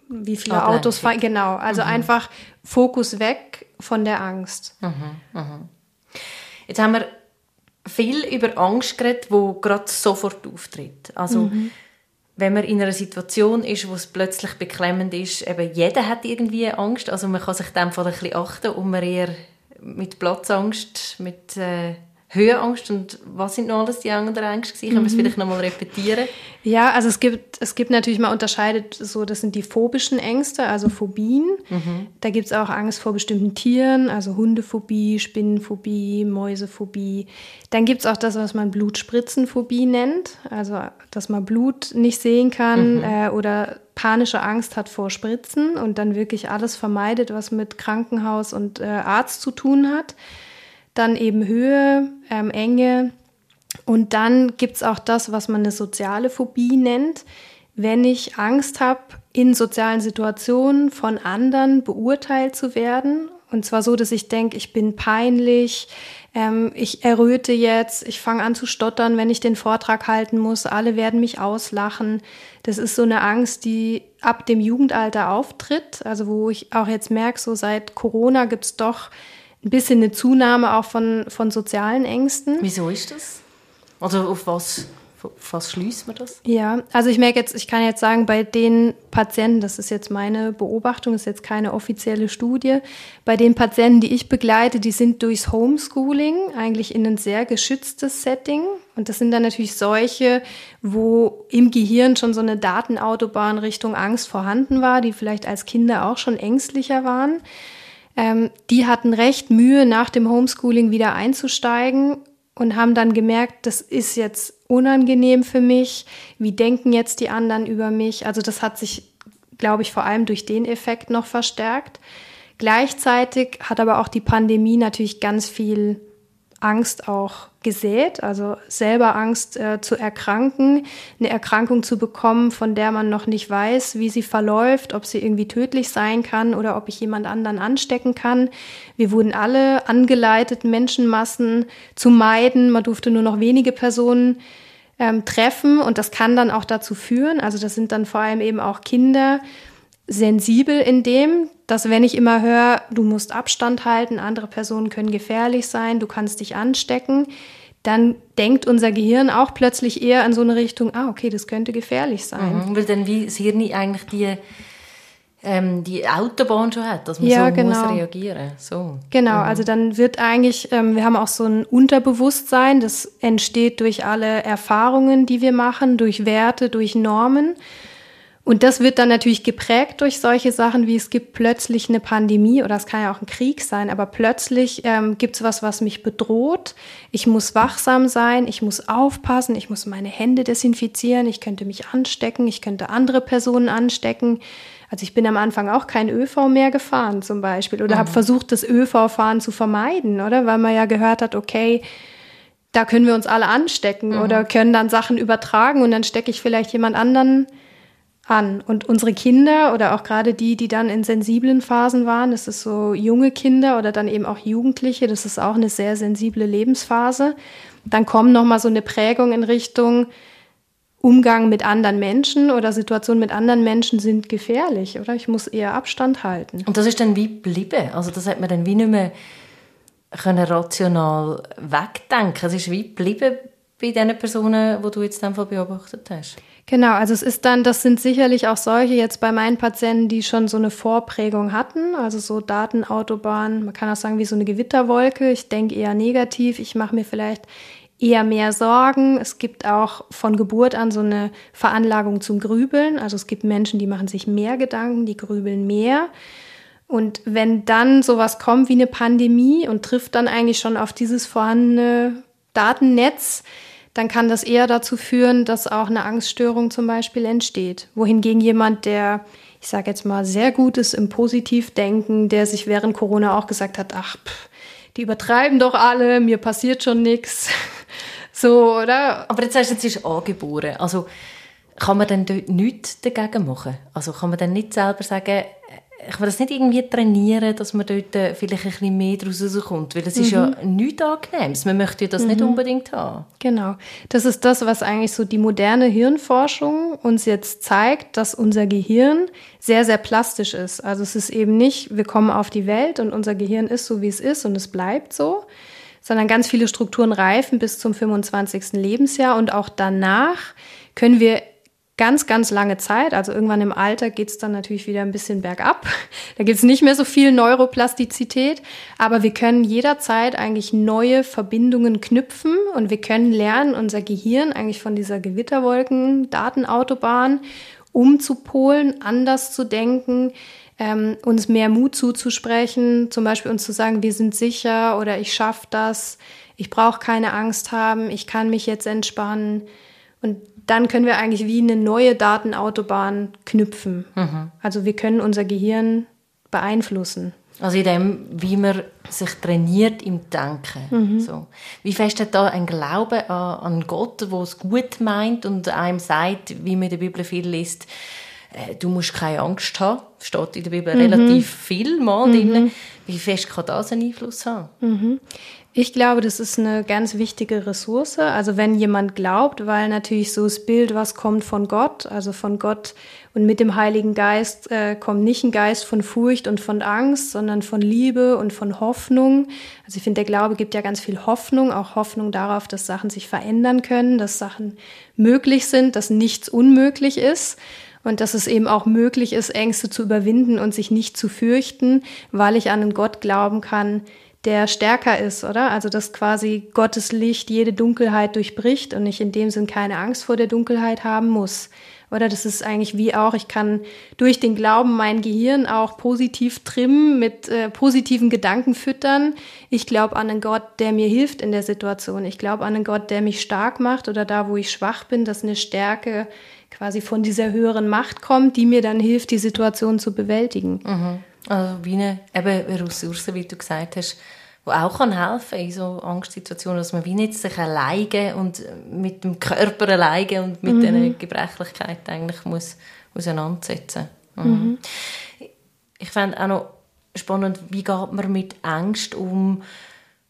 wie viele Atlantik. Autos fahren? Genau, also mhm. einfach Fokus weg von der Angst. Mhm, mhm. Jetzt haben wir viel über Angst geredet, die gerade sofort auftritt. Also mhm wenn man in einer Situation ist, wo es plötzlich beklemmend ist, eben jeder hat irgendwie Angst, also man kann sich dem ein bisschen achten und man eher mit Platzangst, mit äh, Höhenangst und was sind noch alles die anderen Ängste? Können wir es mhm. vielleicht nochmal repetieren? Ja, also es gibt, es gibt natürlich, mal unterscheidet so, das sind die phobischen Ängste, also Phobien. Mhm. Da gibt es auch Angst vor bestimmten Tieren, also Hundephobie, Spinnenphobie, Mäusephobie. Dann gibt es auch das, was man Blutspritzenphobie nennt, also dass man Blut nicht sehen kann mhm. äh, oder panische Angst hat vor Spritzen und dann wirklich alles vermeidet, was mit Krankenhaus und äh, Arzt zu tun hat dann eben Höhe, ähm, Enge und dann gibt es auch das, was man eine soziale Phobie nennt. Wenn ich Angst habe, in sozialen Situationen von anderen beurteilt zu werden, und zwar so, dass ich denke, ich bin peinlich, ähm, ich erröte jetzt, ich fange an zu stottern, wenn ich den Vortrag halten muss, alle werden mich auslachen. Das ist so eine Angst, die ab dem Jugendalter auftritt, also wo ich auch jetzt merke, so seit Corona gibt es doch ein bisschen eine Zunahme auch von, von sozialen Ängsten. Wieso ist das? Also auf was, auf was schließt man das? Ja, also ich merke jetzt, ich kann jetzt sagen, bei den Patienten, das ist jetzt meine Beobachtung, das ist jetzt keine offizielle Studie, bei den Patienten, die ich begleite, die sind durchs Homeschooling eigentlich in ein sehr geschütztes Setting. Und das sind dann natürlich solche, wo im Gehirn schon so eine Datenautobahn Richtung Angst vorhanden war, die vielleicht als Kinder auch schon ängstlicher waren ähm, die hatten recht Mühe, nach dem Homeschooling wieder einzusteigen und haben dann gemerkt, das ist jetzt unangenehm für mich. Wie denken jetzt die anderen über mich? Also das hat sich, glaube ich, vor allem durch den Effekt noch verstärkt. Gleichzeitig hat aber auch die Pandemie natürlich ganz viel Angst auch gesät, also selber Angst äh, zu erkranken, eine Erkrankung zu bekommen, von der man noch nicht weiß, wie sie verläuft, ob sie irgendwie tödlich sein kann oder ob ich jemand anderen anstecken kann. Wir wurden alle angeleitet, Menschenmassen zu meiden. Man durfte nur noch wenige Personen ähm, treffen und das kann dann auch dazu führen, also das sind dann vor allem eben auch Kinder, sensibel in dem, dass wenn ich immer höre, du musst Abstand halten, andere Personen können gefährlich sein, du kannst dich anstecken, dann denkt unser Gehirn auch plötzlich eher in so eine Richtung, ah, okay, das könnte gefährlich sein. Mhm, weil dann wie das Hirn eigentlich die, ähm, die Autobahn schon hat, dass man ja, so genau. muss reagieren so. Genau, mhm. also dann wird eigentlich, ähm, wir haben auch so ein Unterbewusstsein, das entsteht durch alle Erfahrungen, die wir machen, durch Werte, durch Normen. Und das wird dann natürlich geprägt durch solche Sachen, wie es gibt plötzlich eine Pandemie oder es kann ja auch ein Krieg sein, aber plötzlich ähm, gibt es was, was mich bedroht. Ich muss wachsam sein, ich muss aufpassen, ich muss meine Hände desinfizieren, ich könnte mich anstecken, ich könnte andere Personen anstecken. Also ich bin am Anfang auch kein ÖV mehr gefahren zum Beispiel oder mhm. habe versucht, das ÖV-Fahren zu vermeiden, oder? Weil man ja gehört hat, okay, da können wir uns alle anstecken mhm. oder können dann Sachen übertragen und dann stecke ich vielleicht jemand anderen an. Und unsere Kinder oder auch gerade die, die dann in sensiblen Phasen waren, das ist so junge Kinder oder dann eben auch Jugendliche, das ist auch eine sehr sensible Lebensphase. Dann kommt nochmal so eine Prägung in Richtung Umgang mit anderen Menschen oder Situationen mit anderen Menschen sind gefährlich, oder? Ich muss eher Abstand halten. Und das ist dann wie geblieben? Also das hat man dann wie nicht mehr können rational wegdenken. Es ist wie geblieben bei den Personen, die du jetzt dann beobachtet hast. Genau, also es ist dann, das sind sicherlich auch solche jetzt bei meinen Patienten, die schon so eine Vorprägung hatten, also so Datenautobahn, man kann auch sagen wie so eine Gewitterwolke. Ich denke eher negativ, ich mache mir vielleicht eher mehr Sorgen. Es gibt auch von Geburt an so eine Veranlagung zum Grübeln. Also es gibt Menschen, die machen sich mehr Gedanken, die grübeln mehr. Und wenn dann sowas kommt wie eine Pandemie und trifft dann eigentlich schon auf dieses vorhandene Datennetz, dann kann das eher dazu führen, dass auch eine Angststörung zum Beispiel entsteht. Wohingegen jemand, der, ich sage jetzt mal, sehr gut ist im Positivdenken, der sich während Corona auch gesagt hat, ach, pff, die übertreiben doch alle, mir passiert schon nichts. So, oder? Aber jetzt sagst du, jetzt ist angeboren. Also kann man denn dort nichts dagegen machen? Also kann man dann nicht selber sagen, ich will das nicht irgendwie trainieren, dass man dort äh, vielleicht ein bisschen mehr daraus rauskommt, weil es mhm. ist ja mhm. nichts Angenehmes. Man möchte ja das mhm. nicht unbedingt haben. Genau. Das ist das, was eigentlich so die moderne Hirnforschung uns jetzt zeigt, dass unser Gehirn sehr, sehr plastisch ist. Also es ist eben nicht, wir kommen auf die Welt und unser Gehirn ist so, wie es ist und es bleibt so, sondern ganz viele Strukturen reifen bis zum 25. Lebensjahr und auch danach können wir ganz, ganz lange Zeit, also irgendwann im Alter geht es dann natürlich wieder ein bisschen bergab. Da gibt es nicht mehr so viel Neuroplastizität, aber wir können jederzeit eigentlich neue Verbindungen knüpfen und wir können lernen, unser Gehirn eigentlich von dieser Gewitterwolken, Datenautobahn umzupolen, anders zu denken, ähm, uns mehr Mut zuzusprechen, zum Beispiel uns zu sagen, wir sind sicher oder ich schaffe das, ich brauche keine Angst haben, ich kann mich jetzt entspannen. Und dann können wir eigentlich wie eine neue Datenautobahn knüpfen. Mhm. Also wir können unser Gehirn beeinflussen. Also in dem, wie man sich trainiert im Denken. Mhm. So. Wie fest hat da ein Glaube an, an Gott, der es gut meint und einem sagt, wie man in der Bibel viel liest, äh, du musst keine Angst haben. Steht in der Bibel mhm. relativ viel mal mhm. drin. Wie fest kann das einen Einfluss haben? Ich glaube, das ist eine ganz wichtige Ressource. Also wenn jemand glaubt, weil natürlich so das Bild, was kommt von Gott, also von Gott und mit dem Heiligen Geist äh, kommt nicht ein Geist von Furcht und von Angst, sondern von Liebe und von Hoffnung. Also ich finde, der Glaube gibt ja ganz viel Hoffnung, auch Hoffnung darauf, dass Sachen sich verändern können, dass Sachen möglich sind, dass nichts unmöglich ist und dass es eben auch möglich ist, Ängste zu überwinden und sich nicht zu fürchten, weil ich an einen Gott glauben kann, der stärker ist, oder? Also dass quasi Gottes Licht jede Dunkelheit durchbricht und ich in dem Sinn keine Angst vor der Dunkelheit haben muss. Oder das ist eigentlich wie auch, ich kann durch den Glauben mein Gehirn auch positiv trimmen, mit äh, positiven Gedanken füttern. Ich glaube an einen Gott, der mir hilft in der Situation. Ich glaube an einen Gott, der mich stark macht oder da, wo ich schwach bin, dass eine Stärke quasi von dieser höheren Macht kommt, die mir dann hilft, die Situation zu bewältigen. Mhm. Also wie eine eben Ressource, wie du gesagt hast, die auch kann helfen in so Angstsituationen, dass man wie nicht sich alleine und mit dem Körper alleine und mit mhm. dieser Gebrechlichkeit eigentlich muss auseinandersetzen. Mhm. Mhm. Ich fände auch noch spannend, wie geht man mit Angst um,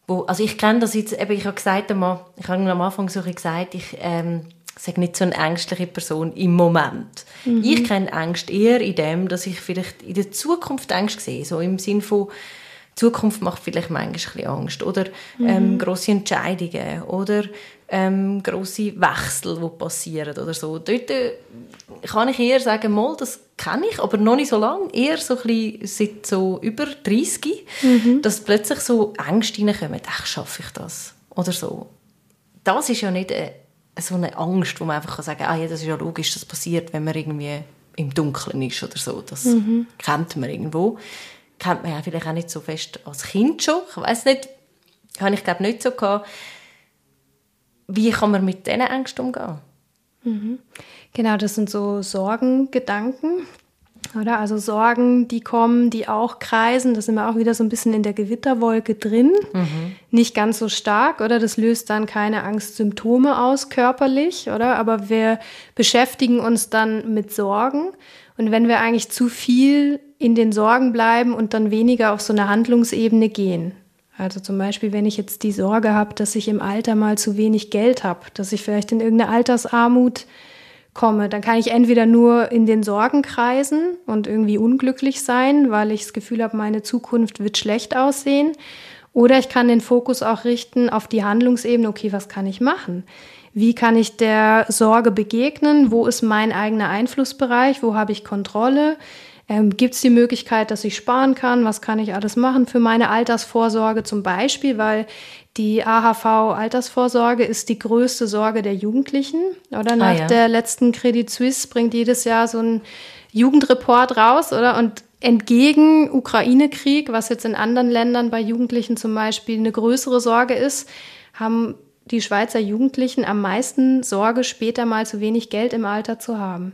wo, also ich kenne das jetzt, eben, ich habe gesagt, ich habe am Anfang so gesagt, ich ähm, sage nicht so eine ängstliche Person im Moment. Mhm. Ich kenne Angst eher in dem, dass ich vielleicht in der Zukunft Angst sehe, so im Sinn von Zukunft macht vielleicht manchmal ein bisschen Angst oder ähm, mhm. große Entscheidungen oder ähm, große Wechsel, die passieren oder so. Dort äh, kann ich eher sagen, mal, das kenne ich, aber noch nicht so lange, eher so ein bisschen seit so über 30, mhm. dass plötzlich so Ängste reinkommen, ach, schaffe ich das oder so. Das ist ja nicht eine, äh, so eine Angst, wo man einfach sagen kann, ah, ja, das ist ja logisch, das passiert, wenn man irgendwie im Dunkeln ist oder so. Das mhm. kennt man irgendwo kennt man ja vielleicht auch nicht so fest als Kind schon. Ich weiß nicht, habe ich glaube nicht so gehabt. Wie kann man mit diesen Ängsten umgehen? Mhm. Genau, das sind so Sorgengedanken. Oder also Sorgen, die kommen, die auch kreisen, da sind wir auch wieder so ein bisschen in der Gewitterwolke drin. Mhm. Nicht ganz so stark, oder? Das löst dann keine Angstsymptome aus körperlich, oder? Aber wir beschäftigen uns dann mit Sorgen. Und wenn wir eigentlich zu viel in den Sorgen bleiben und dann weniger auf so eine Handlungsebene gehen. Also zum Beispiel, wenn ich jetzt die Sorge habe, dass ich im Alter mal zu wenig Geld habe, dass ich vielleicht in irgendeine Altersarmut komme, dann kann ich entweder nur in den Sorgen kreisen und irgendwie unglücklich sein, weil ich das Gefühl habe, meine Zukunft wird schlecht aussehen. Oder ich kann den Fokus auch richten auf die Handlungsebene, okay, was kann ich machen? Wie kann ich der Sorge begegnen? Wo ist mein eigener Einflussbereich? Wo habe ich Kontrolle? Ähm, Gibt es die Möglichkeit, dass ich sparen kann? Was kann ich alles machen für meine Altersvorsorge zum Beispiel? Weil die AHV-Altersvorsorge ist die größte Sorge der Jugendlichen. Oder nach ah, ja. der letzten Credit Suisse bringt jedes Jahr so ein Jugendreport raus, oder? Und entgegen Ukraine-Krieg, was jetzt in anderen Ländern bei Jugendlichen zum Beispiel eine größere Sorge ist, haben die Schweizer Jugendlichen am meisten Sorge, später mal zu wenig Geld im Alter zu haben.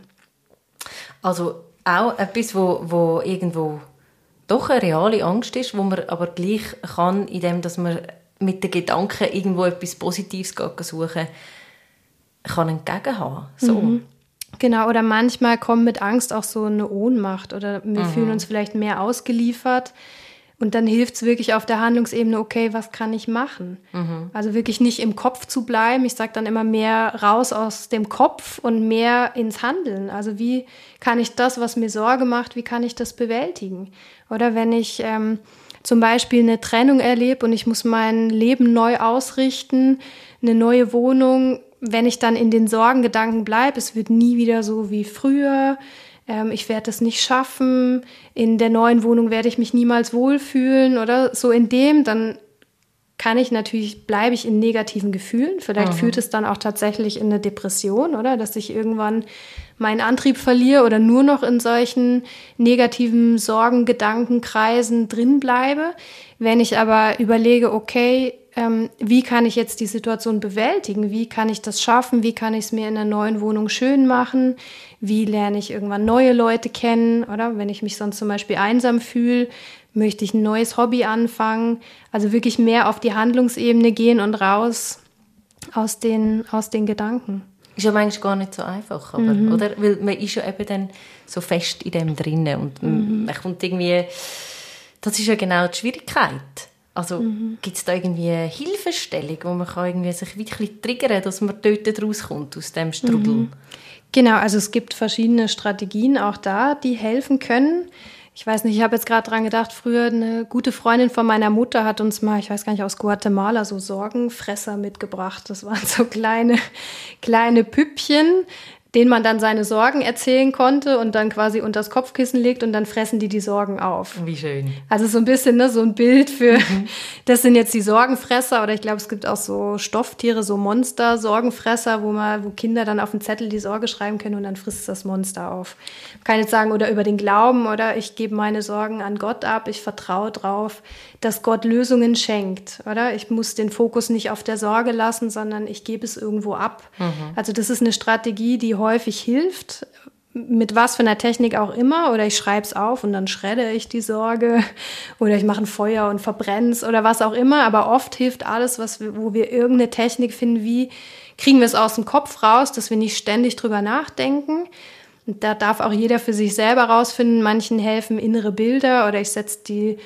Also auch etwas, wo, wo irgendwo doch eine reale Angst ist, wo man aber gleich kann, indem dass man mit den Gedanken irgendwo etwas Positives suchen kann entgegenhaben. So. Mhm. Genau, oder manchmal kommt mit Angst auch so eine Ohnmacht oder wir mhm. fühlen uns vielleicht mehr ausgeliefert. Und dann hilft es wirklich auf der Handlungsebene, okay, was kann ich machen? Mhm. Also wirklich nicht im Kopf zu bleiben. Ich sage dann immer mehr raus aus dem Kopf und mehr ins Handeln. Also wie kann ich das, was mir Sorge macht, wie kann ich das bewältigen? Oder wenn ich ähm, zum Beispiel eine Trennung erlebe und ich muss mein Leben neu ausrichten, eine neue Wohnung, wenn ich dann in den Sorgengedanken bleibe, es wird nie wieder so wie früher, ähm, ich werde es nicht schaffen, in der neuen Wohnung werde ich mich niemals wohlfühlen oder so in dem, dann kann ich natürlich, bleibe ich in negativen Gefühlen. Vielleicht mhm. führt es dann auch tatsächlich in eine Depression, oder? Dass ich irgendwann meinen Antrieb verliere oder nur noch in solchen negativen Sorgen, Gedanken, Kreisen drin bleibe. Wenn ich aber überlege, okay, ähm, wie kann ich jetzt die Situation bewältigen? Wie kann ich das schaffen? Wie kann ich es mir in der neuen Wohnung schön machen? Wie lerne ich irgendwann neue Leute kennen? Oder wenn ich mich sonst zum Beispiel einsam fühle, möchte ich ein neues Hobby anfangen? Also wirklich mehr auf die Handlungsebene gehen und raus aus den, aus den Gedanken. Ist ja manchmal gar nicht so einfach, aber, mhm. oder? Weil man ist ja eben dann so fest in dem drinnen und mhm. man kommt irgendwie, das ist ja genau die Schwierigkeit also mhm. gibt es da irgendwie eine Hilfestellung, wo man kann irgendwie sich wirklich triggern dass man dort rauskommt aus dem Strudel? Mhm. Genau, also es gibt verschiedene Strategien auch da, die helfen können. Ich weiß nicht, ich habe jetzt gerade dran gedacht, früher eine gute Freundin von meiner Mutter hat uns mal, ich weiß gar nicht, aus Guatemala so Sorgenfresser mitgebracht. Das waren so kleine, kleine Püppchen, denen man dann seine Sorgen erzählen konnte und dann quasi unter das Kopfkissen legt und dann fressen die die Sorgen auf. Wie schön. Also so ein bisschen ne, so ein Bild für, mhm. das sind jetzt die Sorgenfresser oder ich glaube, es gibt auch so Stofftiere, so Monster-Sorgenfresser, wo man, wo Kinder dann auf den Zettel die Sorge schreiben können und dann frisst das Monster auf. Man kann jetzt sagen, oder über den Glauben oder ich gebe meine Sorgen an Gott ab, ich vertraue drauf, dass Gott Lösungen schenkt, oder? Ich muss den Fokus nicht auf der Sorge lassen, sondern ich gebe es irgendwo ab. Mhm. Also das ist eine Strategie, die häufig hilft, mit was für einer Technik auch immer, oder ich schreibe es auf und dann schredde ich die Sorge, oder ich mache ein Feuer und verbrenne es oder was auch immer. Aber oft hilft alles, was wir, wo wir irgendeine Technik finden, wie kriegen wir es aus dem Kopf raus, dass wir nicht ständig drüber nachdenken. Und da darf auch jeder für sich selber rausfinden. Manchen helfen innere Bilder oder ich setze die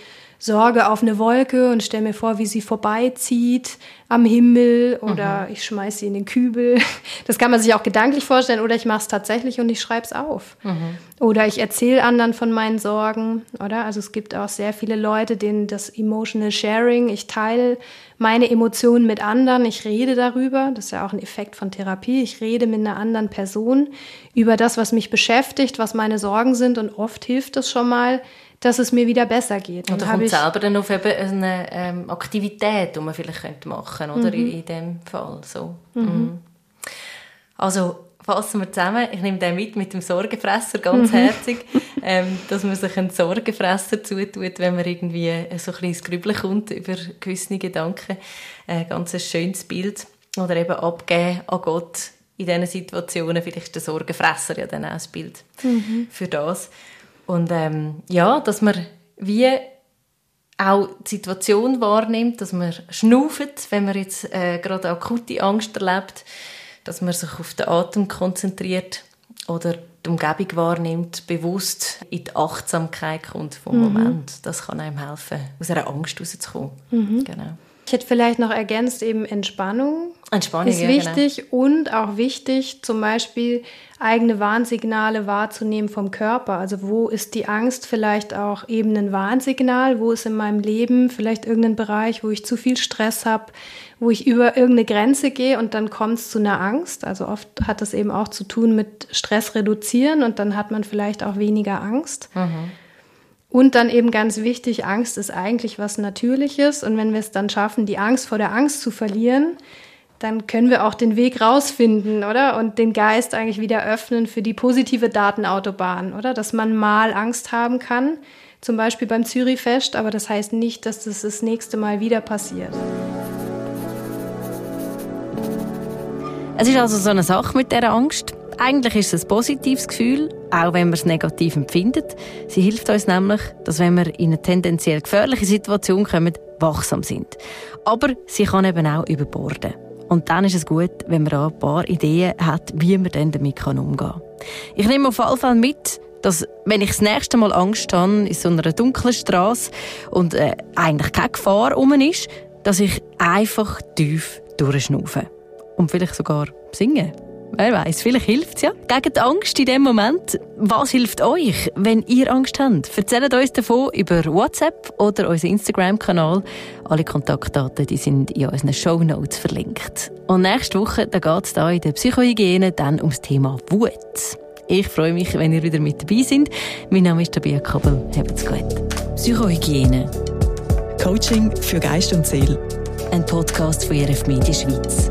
Sorge auf eine Wolke und stelle mir vor, wie sie vorbeizieht am Himmel oder mhm. ich schmeiße sie in den Kübel. Das kann man sich auch gedanklich vorstellen oder ich mache es tatsächlich und ich schreibe es auf. Mhm. Oder ich erzähle anderen von meinen Sorgen, oder? Also es gibt auch sehr viele Leute, denen das Emotional Sharing, ich teile meine Emotionen mit anderen, ich rede darüber, das ist ja auch ein Effekt von Therapie, ich rede mit einer anderen Person über das, was mich beschäftigt, was meine Sorgen sind und oft hilft es schon mal, dass es mir wieder besser geht. Und Oder kommt ich selber dann auf eben eine ähm, Aktivität, die man vielleicht könnte machen könnte, oder mhm. in, in dem Fall so. Mhm. Mhm. Also fassen wir zusammen. Ich nehme den mit mit dem Sorgenfresser ganz mhm. herzig, ähm, dass man sich einen Sorgenfresser zutut, wenn man irgendwie so ein bisschen Grübeln kommt über gewisse Gedanken. Ein ganz schönes Bild. Oder eben abgeben an Gott in diesen Situationen. Vielleicht ist der Sorgenfresser ja dann auch ein Bild mhm. für das. Und ähm, ja, dass man wie auch die Situation wahrnimmt, dass man schnauft, wenn man jetzt äh, gerade akute Angst erlebt, dass man sich auf den Atem konzentriert oder die Umgebung wahrnimmt, bewusst in die Achtsamkeit kommt vom mhm. Moment. Das kann einem helfen, aus einer Angst rauszukommen. Mhm. Genau. Ich hätte vielleicht noch ergänzt, eben Entspannung. Entspannung ist ja, wichtig genau. und auch wichtig, zum Beispiel eigene Warnsignale wahrzunehmen vom Körper. Also wo ist die Angst vielleicht auch eben ein Warnsignal? Wo ist in meinem Leben vielleicht irgendein Bereich, wo ich zu viel Stress habe, wo ich über irgendeine Grenze gehe und dann kommt es zu einer Angst. Also oft hat das eben auch zu tun mit Stress reduzieren und dann hat man vielleicht auch weniger Angst. Mhm. Und dann eben ganz wichtig, Angst ist eigentlich was Natürliches. Und wenn wir es dann schaffen, die Angst vor der Angst zu verlieren, dann können wir auch den Weg rausfinden, oder? Und den Geist eigentlich wieder öffnen für die positive Datenautobahn, oder? Dass man mal Angst haben kann, zum Beispiel beim Zürichfest, aber das heißt nicht, dass das das nächste Mal wieder passiert. Es ist also so eine Sache mit der Angst. Eigentlich ist es ein positives Gefühl, auch wenn man es negativ empfindet. Sie hilft uns nämlich, dass wenn wir in eine tendenziell gefährliche Situation kommen, wachsam sind. Aber sie kann eben auch überborden. Und dann ist es gut, wenn man auch ein paar Ideen hat, wie man dann damit umgehen kann. Ich nehme auf jeden Fall mit, dass wenn ich das nächste Mal Angst habe in so einer dunklen Straße und äh, eigentlich keine Gefahr um ist, dass ich einfach tief durchschnaufe. Und vielleicht sogar singen. Wer weiß, vielleicht hilft es ja. Gegen die Angst in dem Moment. Was hilft euch, wenn ihr Angst habt? Erzählt uns davon über WhatsApp oder unseren Instagram-Kanal. Alle Kontaktdaten die sind in unseren Show Notes verlinkt. Und nächste Woche geht es da in der Psychohygiene dann ums Thema Wut. Ich freue mich, wenn ihr wieder mit dabei seid. Mein Name ist Tabia Kabel. Habt's gut. Psychohygiene. Coaching für Geist und Seele. Ein Podcast von RF Media Schweiz.